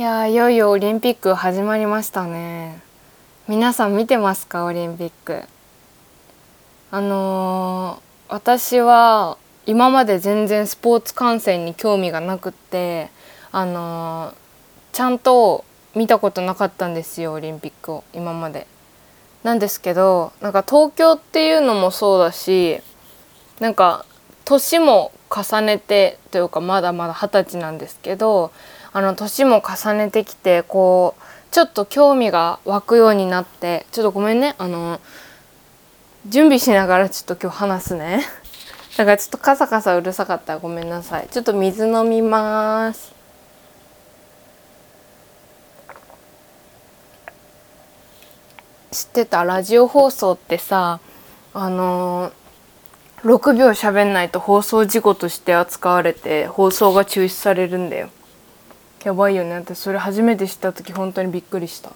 いやいよいよオリンピック始まりましたね皆さん見てますかオリンピックあのー、私は今まで全然スポーツ観戦に興味がなくってあのー、ちゃんと見たことなかったんですよオリンピックを今まで。なんですけどなんか東京っていうのもそうだしなんか年も重ねてというかまだまだ二十歳なんですけどあの年も重ねてきてこうちょっと興味が湧くようになってちょっとごめんねあの準備しながらちょっと今日話すね。だからちょっとカサカサうるさかったらごめんなさい。ちょっと水飲みます。知ってたラジオ放送ってさあのー、6秒喋んないと放送事故として扱われて放送が中止されるんだよ。やばいよね。私それ初めて知った時本当にびっくりした。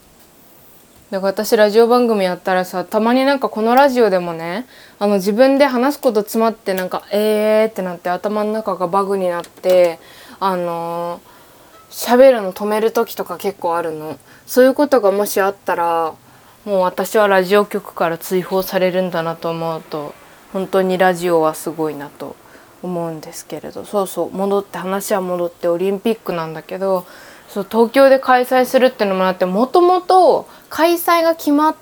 だから私ラジオ番組やったらさたまになんかこのラジオでもねあの自分で話すこと詰まってなんか「えー」ってなって頭の中がバグになってあの喋、ー、るの止める時とか結構あるの。そういうことがもしあったらもう私はラジオ局から追放されるんだなと思うと本当にラジオはすごいなと。思うんですけれどそうそう戻って話は戻ってオリンピックなんだけどそう東京で開催するっていうのもあってもともと開催が決まっ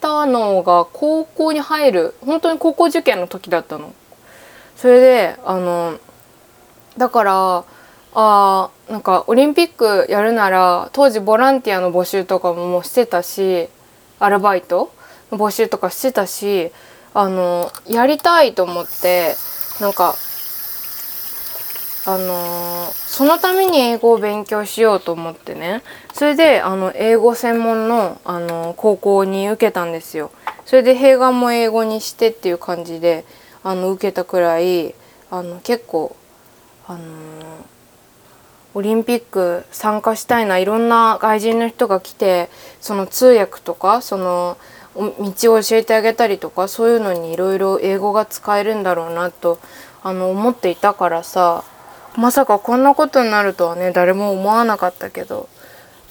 たのが高校に入る本当に高校受験の時だったの。それであのだからあなんかオリンピックやるなら当時ボランティアの募集とかももうしてたしアルバイトの募集とかしてたしあのやりたいと思ってなんかあのそのために英語を勉強しようと思ってねそれであの英語専門の、あの高校に受けたんですよ。それで併願も英語にしてっていう感じであの受けたくらいあの結構あのオリンピック参加したいないろんな外人の人が来てその通訳とかその道を教えてあげたりとかそういうのにいろいろ英語が使えるんだろうなとあの思っていたからさまさかこんなことになるとはね誰も思わなかったけど。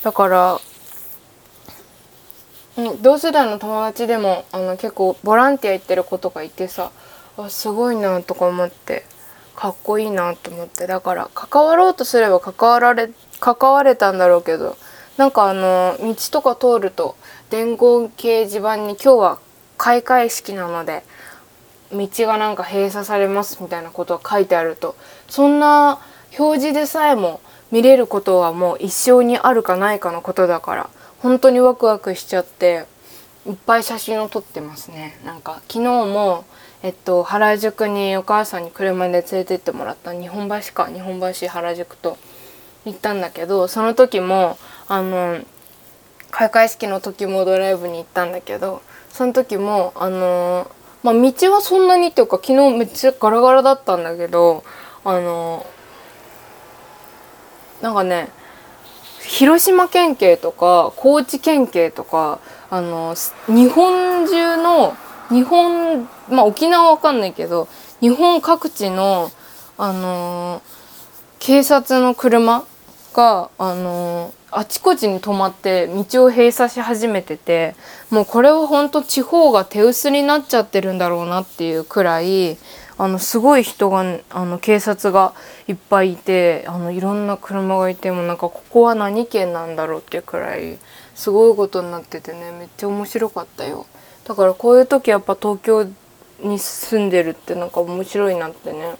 だから同世代の友達でもあの結構ボランティア行ってる子とかいてさあすごいなとか思ってかっこいいなと思って。だから関わろうとすれば関わられ関われたんだろうけどなんかあの道とか通ると伝言掲示板に今日は開会式なので道がなんか閉鎖されますみたいなことが書いてあるとそんな表示でさえも見れることはもう一生にあるかないかのことだから本当にワクワクしちゃっていっぱい写真を撮ってますね。なんか昨日もえっと原宿にお母さんに車で連れてってもらった日本橋か日本橋原宿と行ったんだけどその時もあの開会式の時もドライブに行ったんだけどその時もあのまあ、道はそんなにっていうか昨日めっちゃガラガラだったんだけどあのなんかね広島県警とか高知県警とかあの日本中の日本まあ沖縄わかんないけど日本各地のあの警察の車があのあちこちに止まって道を閉鎖し始めててもうこれは本当地方が手薄になっちゃってるんだろうなっていうくらいあのすごい人があの警察がいっぱいいてあのいろんな車がいてもなんかここは何県なんだろうっていうくらいすごいことになっててねめっちゃ面白かったよ。だからこういう時やっぱ東京に住んでるってなんか面白いなってね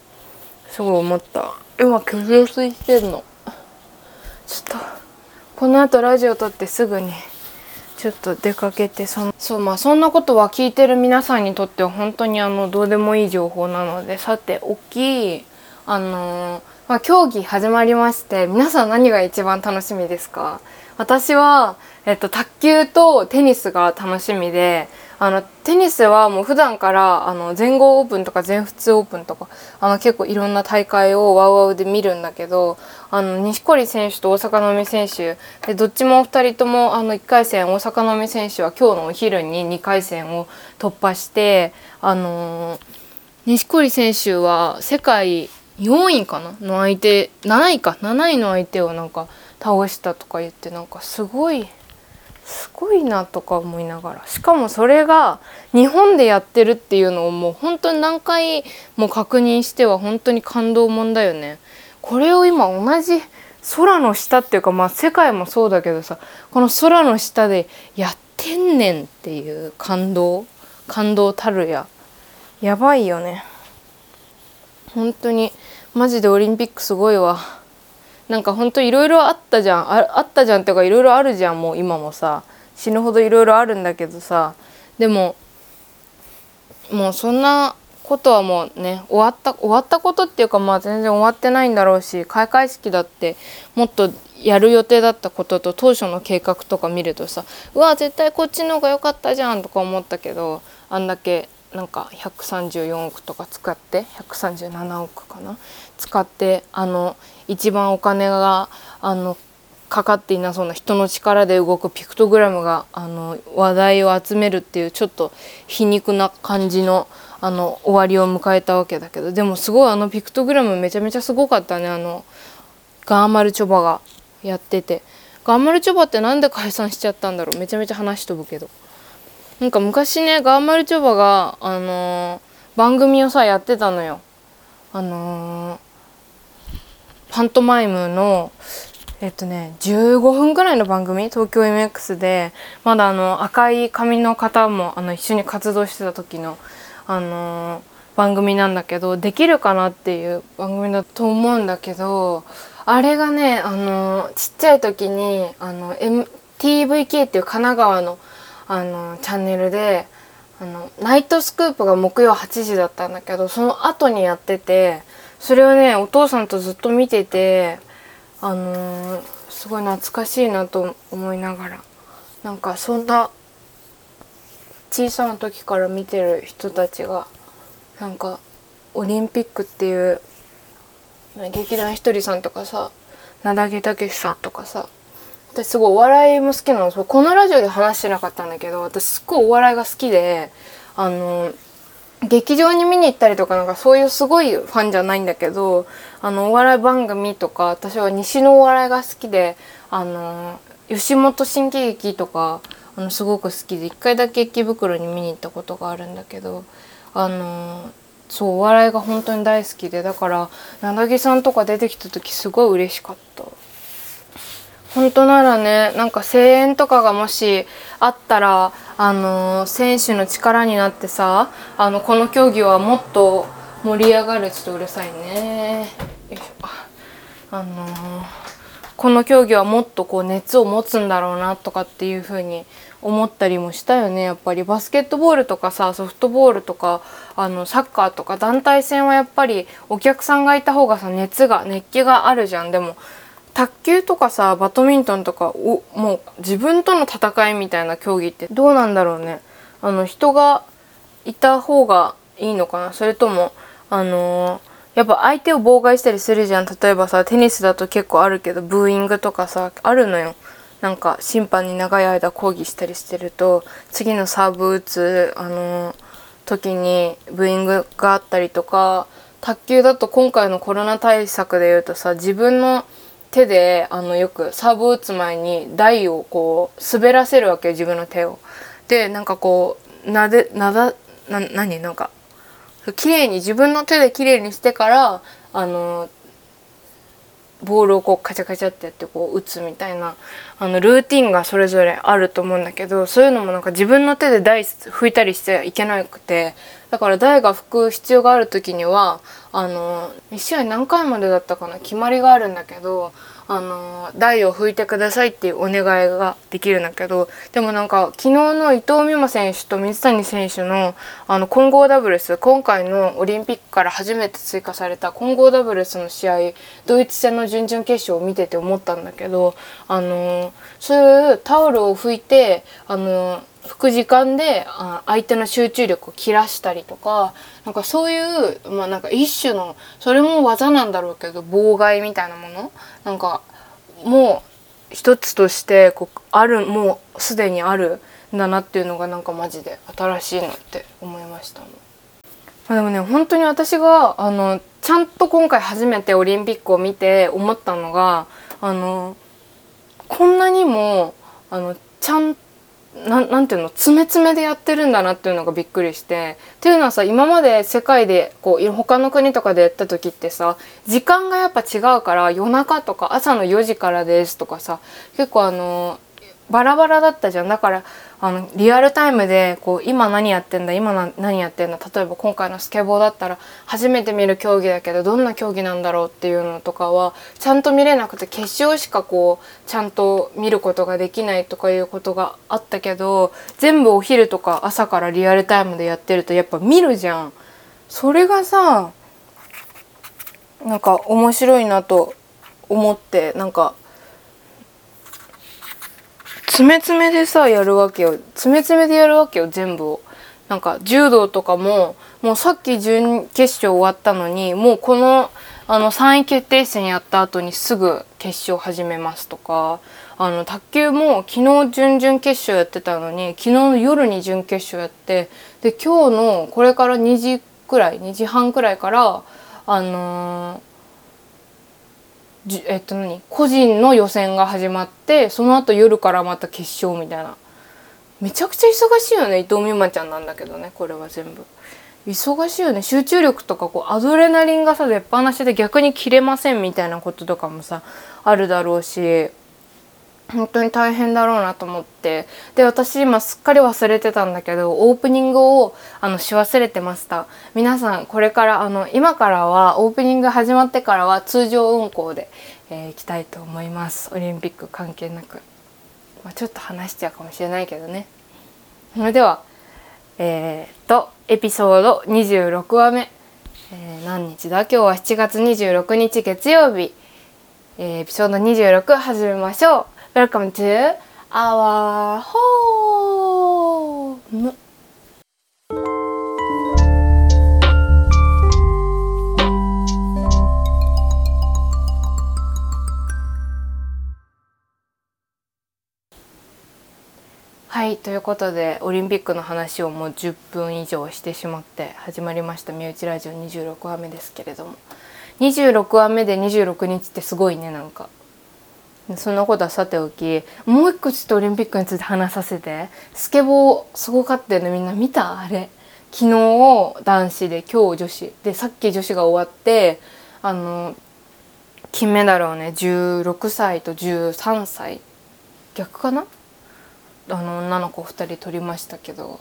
すごい思った。今居住水してんの。ちょっと。この後ラジオ撮ってすぐにちょっと出かけてそそうまあそんなことは聞いてる皆さんにとっては本当にあのどうでもいい情報なのでさて大きいあのまあ、競技始まりまして皆さん何が一番楽しみですか？私は、えっと、卓球とテニスが楽しみであのテニスはもう普段からあの全豪オープンとか全仏オープンとかあの結構いろんな大会をワウワウで見るんだけどあの錦織選手と大坂なおみ選手でどっちも2人ともあの1回戦大坂なおみ選手は今日のお昼に2回戦を突破してあの錦織選手は世界4位かな？の相手7位か？7位の相手をなんか倒したとか言ってなんかすごいすごいなとか思いながらしかもそれが日本でやってるっていうのをもう本当に何回も確認しては本当に感動もんだよね。これを今同じ空の下っていうかまあ世界もそうだけどさこの空の下でやってんねんっていう感動感動たるや。やばいよね。本当にマジでオリンピックすごいわ。なんかほんといろいろあったじゃん。ああったじゃんっていうかいろいろあるじゃんもう今もさ。死ぬほどいろいろあるんだけどさ。でももうそんなことはもうね終わった終わったことっていうかまあ全然終わってないんだろうし開会式だってもっとやる予定だったことと当初の計画とか見るとさうわ絶対こっちの方が良かったじゃんとか思ったけどあんだけなんか134億とか使って137億かな？使ってあの一番お金があのかかっていなそうな人の力で動くピクトグラムがあの話題を集めるっていうちょっと皮肉な感じのあの終わりを迎えたわけだけどでもすごいあのピクトグラムめちゃめちゃすごかったねあのガーマルチョバがやってて。ガーマルチョバってなんで解散しちゃったんだろうめちゃめちゃ話飛ぶけど。なんか昔ねガーマルチョバがあのー、番組をさやってたのよ。あのー、パントマイムのえっとね15分ぐらいの番組東京 MX でまだあの赤い髪の方もあの一緒に活動してた時のあの番組なんだけどできるかなっていう番組だと思うんだけどあれがねあのちっちゃい時にあの、M、TVK っていう神奈川のあのチャンネルであのナイトスクープが木曜8時だったんだけどその後にやっててそれをねお父さんとずっと見ててあのすごい懐かしいなと思いながら。なんかそんな小さな時から見てる人たちがなんかオリンピックっていう劇団ひとりさんとかさ名田武さんとかさ私すごいお笑いも好きなの。このラジオで話してなかったんだけど私すっごいお笑いが好きであの劇場に見に行ったりとかなんかそういうすごいファンじゃないんだけどあのお笑い番組とか私は西のお笑いが好きであの吉本新喜劇とかあのすごく好きで一回だけ池袋に見に行ったことがあるんだけどあのそうお笑いが本当に大好きでだからなぎさんとか出てきた時すごい嬉しかった。本当ならねなんか声援とかがもしあったらあの選手の力になってさあのこの競技はもっと盛り上がるちょっとうるさいね。よいしょ。あのこの競技はもっとこう熱を持つんだろうなとかっていう風に思ったりもしたよね。やっぱり。バスケットボールとかさソフトボールとかあのサッカーとか団体戦はやっぱりお客さんがいた方がさ熱が熱気があるじゃん。でも卓球とかさバドミントンとかおもう自分との戦いみたいな競技ってどうなんだろうね。あの人がいた方がいいのかな。それともあのーやっぱ相手を妨害したりするじゃん。例えばさテニスだと結構あるけどブーイングとかさあるのよ。なんか審判に長い間抗議したりしてると次のサーブ打つあの時にブーイングがあったりとか卓球だと今回のコロナ対策でいうとさ自分の手であのよくサーブを打つ前に台をこう滑らせるわけよ自分の手を。でなんかこうなでなだな何？なんか綺麗に自分の手で綺麗にしてからあのボールをこうカチャカチャってやってこう打つみたいなあのルーティンがそれぞれあると思うんだけどそういうのもなんか自分の手で台拭いたりしちゃいけなくてだから台が拭く必要がある時にはあの1試合何回までだったかな決まりがあるんだけどあの台を拭いてくださいっていうお願いができるんだけどでもなんか昨日の伊藤美誠選手と水谷選手のあの混合ダブルス今回のオリンピックから初めて追加された混合ダブルスの試合ドイツ戦の準々決勝を見てて思ったんだけどあのそういうタオルを拭いてあの拭く時間で相手の集中力を切らしたりとかなんかそういうまあなんか一種のそれも技なんだろうけど妨害みたいなもの？なんかもう一つとしてこうあるもうすでにあるんだなっていうのがなんかマジで新しいなって思いましたまあ、でもね本当に私があのちゃんと今回初めてオリンピックを見て思ったのがあのこんなにもあのちゃんななんていうの詰め詰めでやってるんだなっていうのがびっくりして。っていうのはさ今まで世界でこう他の国とかでやった時ってさ時間がやっぱ違うから夜中とか朝の4時からですとかさ結構あのバラバラだったじゃんだからあのリアルタイムでこう今何やってんだ今何やってんだ例えば今回のスケボーだったら初めて見る競技だけどどんな競技なんだろうっていうのとかはちゃんと見れなくて決勝しかこうちゃんと見ることができないとかいうことがあったけど全部お昼とか朝からリアルタイムでやってるとやっぱ見るじゃん。それがさなんか面白いなと思ってなんか詰め詰めでさやるわけよ詰め詰めでやるわけよ全部を。なんか柔道とかももうさっき準決勝終わったのにもうこのあの3位決定戦やった後にすぐ決勝始めますとかあの卓球も昨日準々決勝やってたのに昨日の夜に準決勝やってで今日のこれから2時くらい2時半くらいからあのーじえっと何？個人の予選が始まってその後夜からまた決勝みたいな。めちゃくちゃ忙しいよね伊藤美誠ちゃんなんだけどねこれは全部。忙しいよね。集中力とかこうアドレナリンがさ出っ放しで逆に切れませんみたいなこととかもさあるだろうし。本当に大変だろうなと思って。で私今すっかり忘れてたんだけどオープニングをあのし忘れてました。皆さんこれからあの今からはオープニング始まってからは通常運行で、えー、行きたいと思います。オリンピック関係なく、まあ、ちょっと話しちゃうかもしれないけどね。それではえー、っとエピソード26話目、えー、何日だ？今日は7月26日月曜日、えー、エピソード26始めましょう。Welcome to our home! はいということでオリンピックの話をもう10分以上してしまって始まりました「身内ラジオ」26話目ですけれども。26話目で26日ってすごいねなんか。そんなことはさておきもう一個ちょっとオリンピックについて話させて。スケボーすごかったよねみんな見た？あれ。昨日男子で今日女子。でさっき女子が終わってあの金メダルをね16歳と13歳逆かな？あの女の子2人取りましたけど。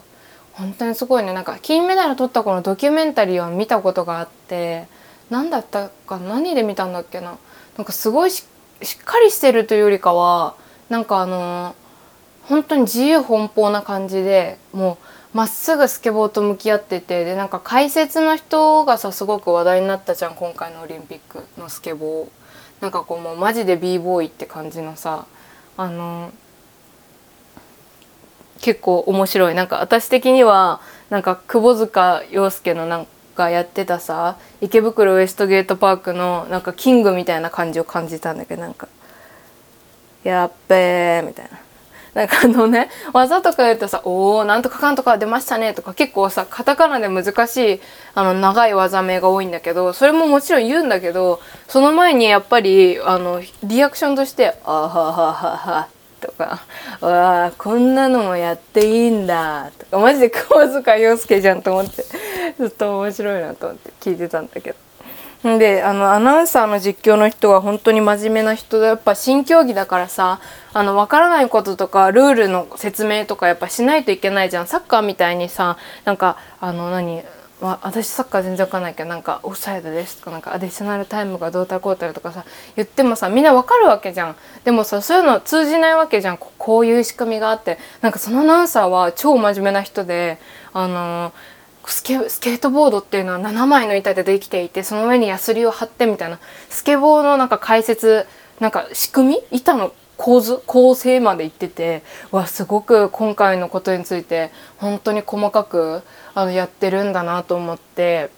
本当にすごいね。なんか金メダル取った子のドキュメンタリーを見たことがあって。何だったか何で見たんだっけな？なんかすごいししっかりしてるというよりかはなんかあの本当に自由奔放な感じでもうまっすぐスケボーと向き合っててでなんか解説の人がさすごく話題になったじゃん今回のオリンピックのスケボー。なんかこうもうマジで b ボーイって感じのさあの結構面白いなんか私的にはなんか窪塚洋介のなんがやってたさ池袋ウエストゲートパークのなんかキングみたいな感じを感じたんだけどなんか「やっべー」みたいな。なんかあのね技とか言うとさ「おおなんとかかんとか出ましたね」とか結構さカタカナで難しいあの長い技名が多いんだけどそれももちろん言うんだけどその前にやっぱりあのリアクションとして「あはははは」とか「わあこんなのもやっていいんだ」とかマジで窪塚洋介じゃんと思って ずっと面白いなと思って聞いてたんだけど。であのアナウンサーの実況の人は本当に真面目な人でやっぱ新競技だからさあの分からないこととかルールの説明とかやっぱしないといけないじゃん。サッカーみたいにさなんかあの何、私サッカー全然わかんないけどなんかオフサイドですとかなんかアディショナルタイムがどうたこうたらとかさ言ってもさみんなわかるわけじゃん。でもさそういうの通じないわけじゃん。こういう仕組みがあって。なんかそのアナウンサーは超真面目な人であのースケスケートボードっていうのは7枚の板でできていてその上にヤスリを貼ってみたいなスケボーのなんか解説なんか仕組み板の構図構成まで言っててわすごく今回のことについて本当に細かくあのやってるんだなと思って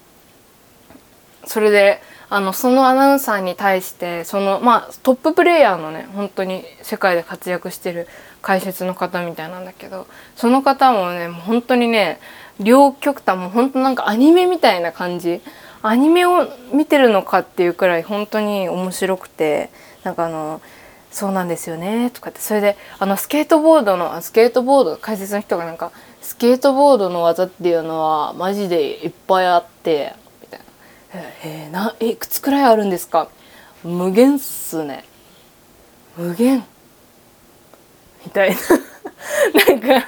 それであのそのアナウンサーに対してそのまあトッププレーヤーのね本当に世界で活躍してる解説の方みたいなんだけどその方もね本当にね両極端も本当なんかアニメみたいな感じ。アニメを見てるのかっていうくらい本当に面白くて。なんかあのそうなんですよね。とかって。それであのスケートボードのスケートボード解説の人がなんかスケートボードの技っていうのはマジでいっぱいあって。みたいな「えー、なえいくつくらいあるんですか?」無限っすね。無限。みたいな。なんか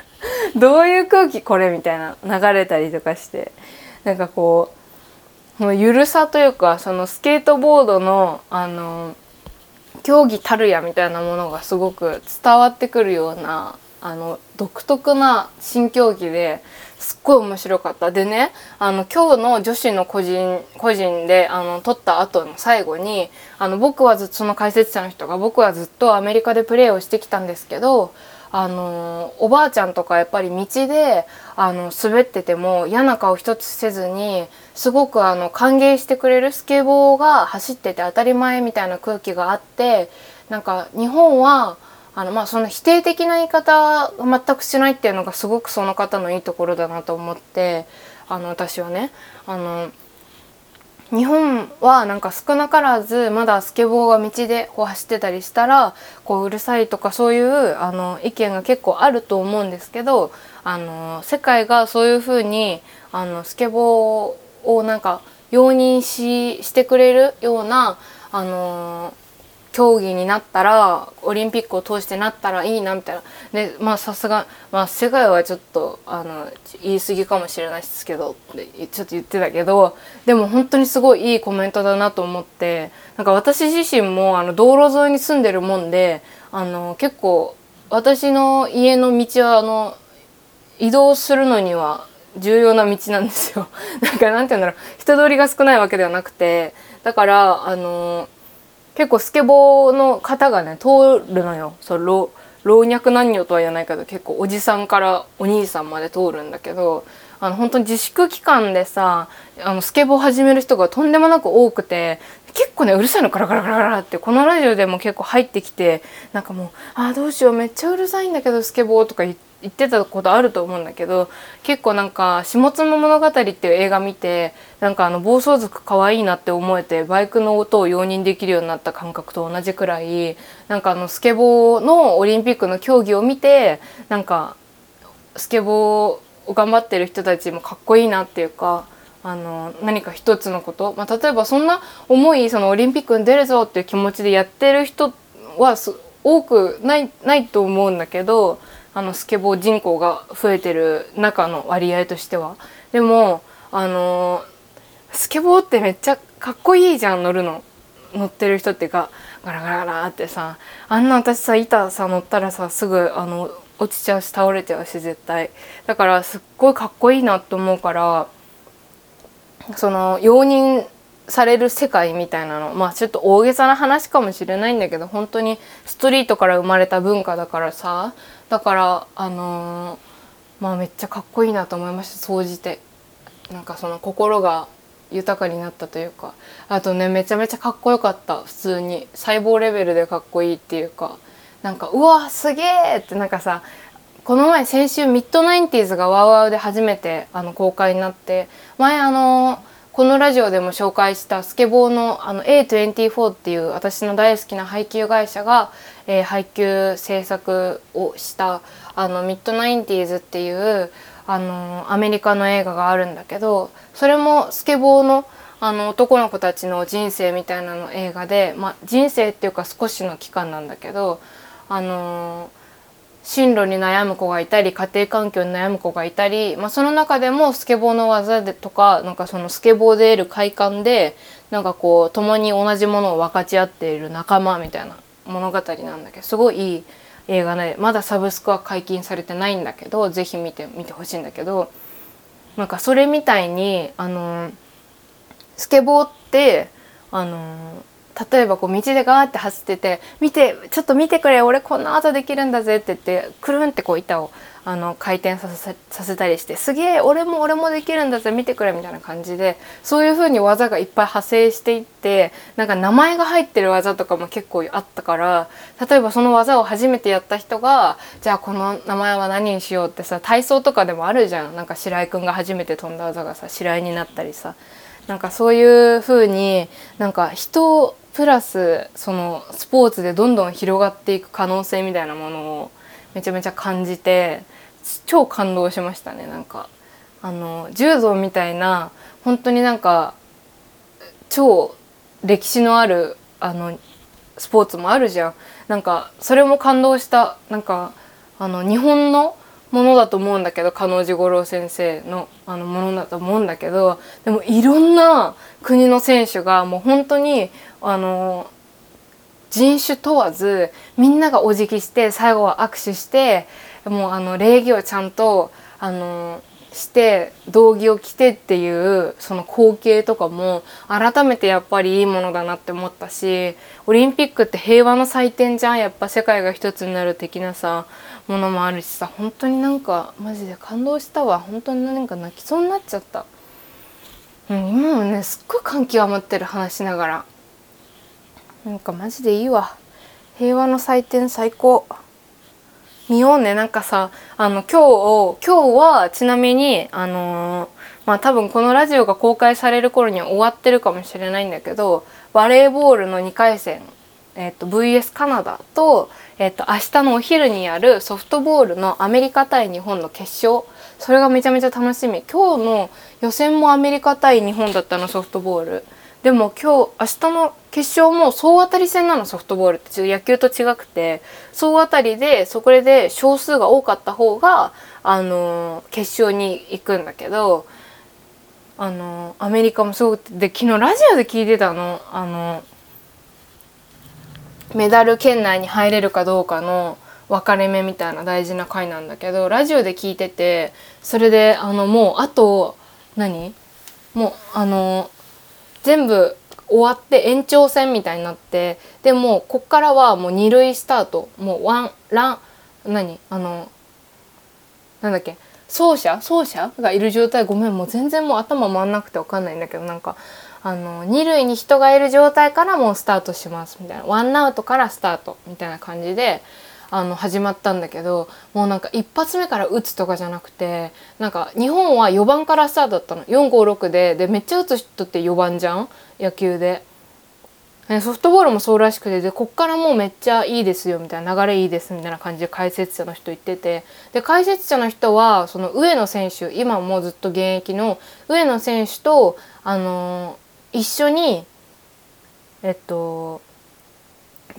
どういう空気これみたいな流れたりとかしてなんかこうもうゆるさというかそのスケートボードのあの競技たるやみたいなものがすごく伝わってくるようなあの独特な新競技ですっごい面白かった。でねあの今日の女子の個人個人であの撮った後の最後にあの僕はずっとその解説者の人が僕はずっとアメリカでプレーをしてきたんですけどあのおばあちゃんとかやっぱり道であの滑ってても嫌な顔一つせずにすごくあの歓迎してくれるスケボーが走ってて当たり前みたいな空気があってなんか日本はあのまあその否定的な言い方が全くしないっていうのがすごくその方のいいところだなと思ってあの私はねあの日本はなんか少なからずまだスケボーが道でこう走ってたりしたらこううるさいとかそういうあの意見が結構あると思うんですけどあの世界がそういうふうにあのスケボーをなんか容認ししてくれるようなあの競技になったらオリンピックを通してなったらいいなみたいなでまあさすが、まあ、世界はちょっとあの言い過ぎかもしれないですけどってちょっと言ってたけどでも本当にすごいいいコメントだなと思ってなんか私自身もあの道路沿いに住んでるもんであの結構私の家の道はあの移動するのには重要な道なんですよ。なんかなんて言うんだろう人通りが少ないわけではなくてだからあの結構スケボーの方がね通るのよそう老老若男女とは言わないけど結構おじさんからお兄さんまで通るんだけどあの本当に自粛期間でさあのスケボー始める人がとんでもなく多くて結構ねうるさいのガラガラガラガラってこのラジオでも結構入ってきてなんかもう「あどうしようめっちゃうるさいんだけどスケボー」とか言って。言ってたことあると思うんだけど結構なんか「下妻物語」っていう映画見てなんかあの暴走族可愛いなって思えてバイクの音を容認できるようになった感覚と同じくらいなんかあのスケボーのオリンピックの競技を見てなんかスケボーを頑張ってる人たちもかっこいいなっていうか。あの何か一つのこと、まあ、例えばそんな思いそのオリンピックに出るぞっていう気持ちでやってる人は多くないないと思うんだけどあのスケボー人口が増えてる中の割合としては。でもあのスケボーってめっちゃかっこいいじゃん乗るの。乗ってる人ってかガラガラガラってさあんな私さ板さ乗ったらさすぐあの落ちちゃうし倒れちゃうし絶対。だからすっごいかっこいいなと思うからその容認される世界みたいなの。まあちょっと大げさな話かもしれないんだけど本当にストリートから生まれた文化だからさだからあのー、まあめっちゃかっこいいなと思いました総じて。なんかその心が豊かになったというか。あとねめちゃめちゃかっこよかった。普通に。細胞レベルでかっこいいっていうか。なんかうわすげえって。なんかさこの前先週ミッドナインティーズが WOWOW で初めてあの公開になって。前あのーこのラジオでも紹介したスケボーのあの A24 っていう私の大好きな配給会社が、えー、配給制作をしたあのミッドナインティーズっていうあのアメリカの映画があるんだけどそれもスケボーのあの男の子たちの人生みたいなの映画で、まあ、人生っていうか少しの期間なんだけどあの進路に悩む子がいたり家庭環境に悩む子がいたり、まあ、その中でもスケボーの技でとかなんかそのスケボーで得る快感でなんかこう共に同じものを分かち合っている仲間みたいな物語なんだけどすごいいい映画でまだサブスクは解禁されてないんだけど是非見て見てほしいんだけどなんかそれみたいにあのスケボーってあの例えばこう道でガーって走ってて「見てちょっと見てくれ俺こんな技できるんだぜ」って言ってくるんってこう板をあの回転させさせたりして「すげえ俺も俺もできるんだぜ見てくれ」みたいな感じでそういう風に技がいっぱい派生していってなんか名前が入ってる技とかも結構あったから例えばその技を初めてやった人がじゃあこの名前は何にしようってさ体操とかでもあるじゃん。なんか白井くんが初めて飛んだ技がさ白井になったりさ。なんかそういう風になんか人プラスそのスポーツでどんどん広がっていく可能性みたいなものをめちゃめちゃ感じて超感動しましたね。なんかあの柔道みたいな本当になんか超歴史のあるあのスポーツもあるじゃん。なんかそれも感動した。なんかあの日本のものだと思うんだけど加納治五郎先生のあのものだと思うんだけどでもいろんな国の選手がもう本当にあの人種問わずみんながお辞儀して最後は握手してもうあの礼儀をちゃんとあのして道着を着てっていうその光景とかも改めてやっぱりいいものだなって思ったしオリンピックって平和の祭典じゃん。やっぱ世界が一つになる的なさものもあるしさ本当になんかマジで感動したわ。本当になんか泣きそうになっちゃった、うん、今もねすっごい感極まってる話しながら。なんかマジでいいわ。平和の祭典最高。見ようね。なんかさあの今日今日はちなみにあのー、まあ多分このラジオが公開される頃には終わってるかもしれないんだけどバレーボールの2回戦、えーと、VS カナダと,、えーと、明日のお昼にやるソフトボールのアメリカ対日本の決勝それがめちゃめちゃ楽しみ。今日の予選もアメリカ対日本だったのソフトボール。でも今日明日の決勝も総当たり戦なのソフトボールって。ちょっと野球と違くて。総当たりでそこで少数が多かった方があの決勝に行くんだけどあのアメリカもすごくで昨日ラジオで聞いてたの。あのメダル圏内に入れるかどうかの分かれ目みたいな大事な回なんだけどラジオで聞いててそれであのもうあと何？もうあの全部終わって延長戦みたいになってでもこっからはもう2塁スタート。もうワンラン何？あのなんだっけ？走者？走者？がいる状態。ごめんもう全然もう頭回んなくて分かんないんだけどなんかあの2塁に人がいる状態からもうスタートします。みたいな。ワンアウトからスタート。みたいな感じであの始まったんだけどもうなんか一発目から打つとかじゃなくてなんか日本は4番からスタートだったの。456ででめっちゃ打つ人って4番じゃん？野球で。ソフトボールもそうらしくてでこっからもうめっちゃいいですよみたいな流れいいですみたいな感じで解説者の人言ってて。で解説者の人はその上野選手今もずっと現役の上野選手とあのー、一緒にえっと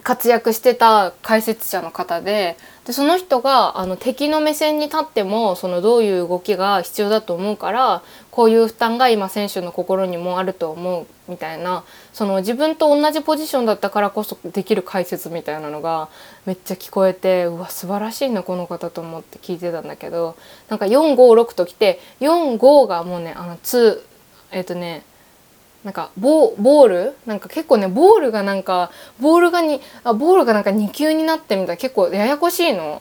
活躍してた解説者の方ででその人があの敵の目線に立ってもそのどういう動きが必要だと思うからこういう負担が今選手の心にもあると思うみたいなその自分と同じポジションだったからこそできる解説みたいなのがめっちゃ聞こえてうわ素晴らしいなこの方と思って聞いてたんだけどなんか456ときて45がもうねあの2えっ、ー、とねなんかボボール？なんか結構ねボールがなんかボールがにあボールがなんか2級になってみたいな結構ややこしいの。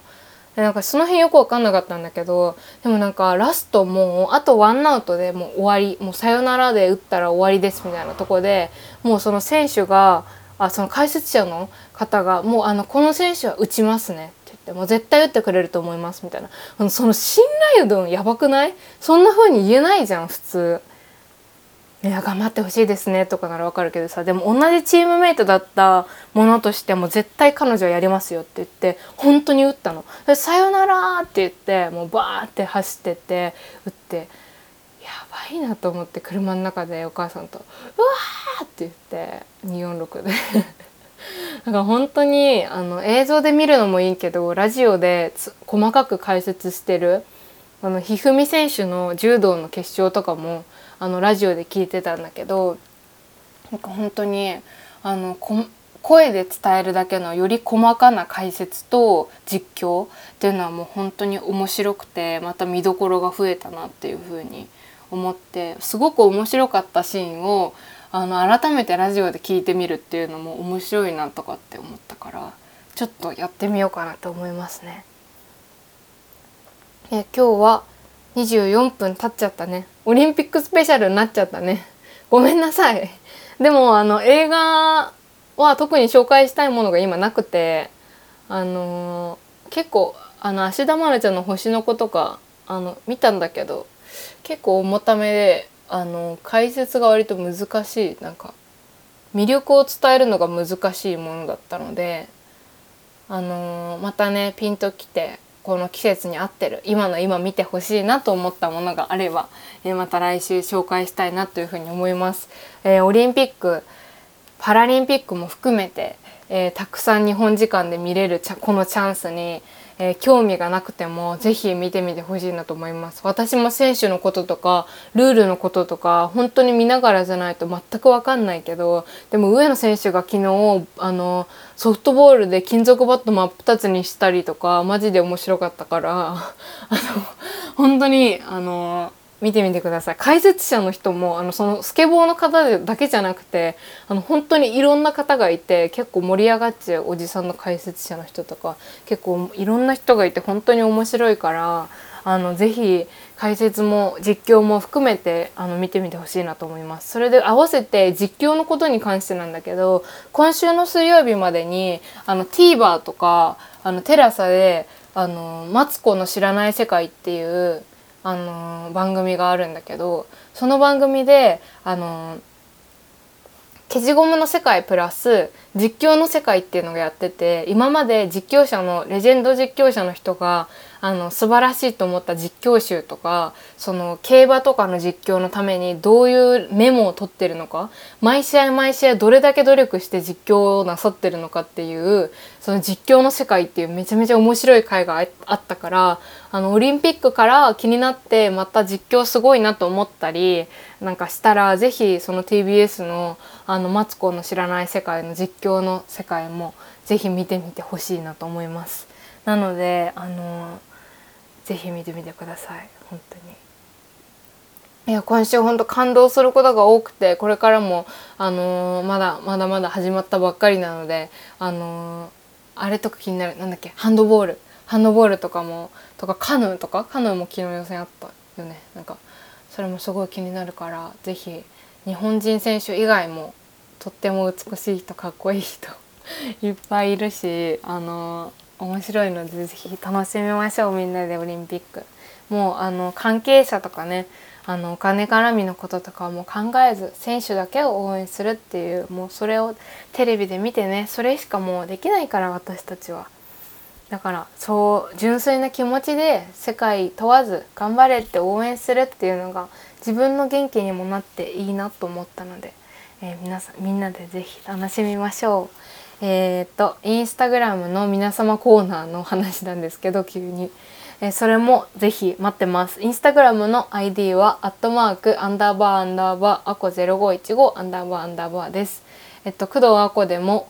でなんかその辺よく分かんなかったんだけどでもなんかラストもうあとワンアウトでもう終わりもうさよならで打ったら終わりですみたいなとこでもうその選手があその解説者の方がもうあのこの選手は打ちますねって言ってもう絶対打ってくれると思いますみたいなその信頼度やばくない？そんな風に言えないじゃん普通。いや頑張ってほしいですねとかならわかるけどさでも同じチームメイトだったものとしても絶対彼女はやりますよって言って本当に打ったの「さよなら」って言ってもうバーって走ってて打ってやばいなと思って車の中でお母さんと「うわ!」って言って246で なんか本当にあの映像で見るのもいいけどラジオで細かく解説してるあの一二三選手の柔道の決勝とかもあのラジオで聞いてたんだけどなんか本当にあのこ声で伝えるだけのより細かな解説と実況っていうのはもう本当に面白くてまた見どころが増えたなっていうふうに思ってすごく面白かったシーンをあの改めてラジオで聞いてみるっていうのも面白いなとかって思ったからちょっとやってみようかなと思いますね。え今日は24分経っちゃったね。オリンピックスペシャルになっちゃったね。ごめんなさい。でもあの映画は特に紹介したいものが今なくてあのー、結構あの芦田愛菜ちゃんの星の子とかあの見たんだけど結構重ためであの解説が割と難しいなんか魅力を伝えるのが難しいものだったので、あのー、またねピンときてこの季節に合ってる今の今見てほしいなと思ったものがあれば、えー、また来週紹介したいなというふうに思います。えー、オリンピックパラリンピックも含めて、えー、たくさん日本時間で見れるこのチャンスに、えー、興味がなくてもぜひ見てみてほしいなと思います。私も選手のこととかルールのこととか本当に見ながらじゃないと全く分かんないけどでも上野選手が昨日あのソフトボールで金属バット真っ二つにしたりとかマジで面白かったから あの本当にあの見てみてください。解説者の人もあのそのスケボーの方だけじゃなくてあの本当にいろんな方がいて結構盛り上がっちゃうおじさんの解説者の人とか結構いろんな人がいて本当に面白いからあのぜひ解説も実況も含めてあの見てみてほしいなと思います。それで合わせて実況のことに関してなんだけど今週の水曜日までにあの TVer とかあのテラサであのマツコの知らない世界っていうあの番組があるんだけどその番組であの消しゴムの世界プラス実況の世界っていうのがやってて今まで実況者のレジェンド実況者の人があの素晴らしいと思った実況集とかその競馬とかの実況のためにどういうメモを取ってるのか毎試合毎試合どれだけ努力して実況をなさってるのかっていうその実況の世界っていうめちゃめちゃ面白い回があったからあのオリンピックから気になってまた実況すごいなと思ったりなんかしたら是非その TBS のあのマツコの知らない世界の実況の世界も是非見てみてほしいなと思います。なのであのぜひ見てみてください。本当に。いや今週本当感動することが多くてこれからもあのー、まだまだまだ始まったばっかりなのであのー、あれとか気になる。なんだっけ？ハンドボール。ハンドボールとかもとかカヌーとか？カヌーも昨日予選あったよね。なんかそれもすごい気になるから是非日本人選手以外もとっても美しい人かっこいい人 いっぱいいるしあのー面白いのでぜひ楽しみましょうみんなでオリンピックもうあの関係者とかねあのお金絡みのこととかはもう考えず選手だけを応援するっていうもうそれをテレビで見てねそれしかもうできないから私たちはだからそう純粋な気持ちで世界問わず頑張れって応援するっていうのが自分の元気にもなっていいなと思ったので、えー、皆さんみんなで是非楽しみましょう。えー、っとインスタグラムの皆様コーナーの話なんですけど急に、えー、それもぜひ待ってます。インスタグラムの ID はアットマークアンダーバーアンダーバーアコ0515アンダーバーアンダーバーです。えっと工藤アコでも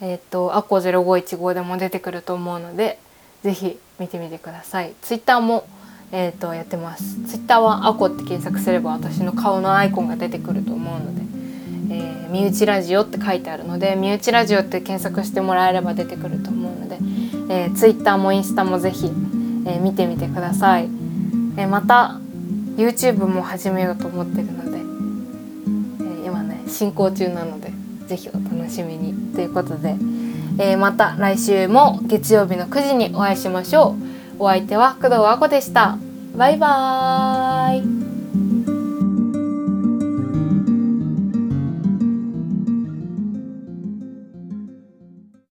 えっとアコ0515でも出てくると思うのでぜひ見てみてください。ツイッターもえーと、とやってます。ツイッターはアコって検索すれば私の顔のアイコンが出てくると思うので。えー、身内ラジオって書いてあるので身内ラジオって検索してもらえれば出てくると思うので、えー、Twitter もインスタもぜひ、えー、見てみてください、えー、また YouTube も始めようと思ってるので、え、今ね進行中なのでぜひお楽しみに。ということで、え、また来週も月曜日の9時にお会いしましょう。お相手は工藤あこでした。バイバーイ。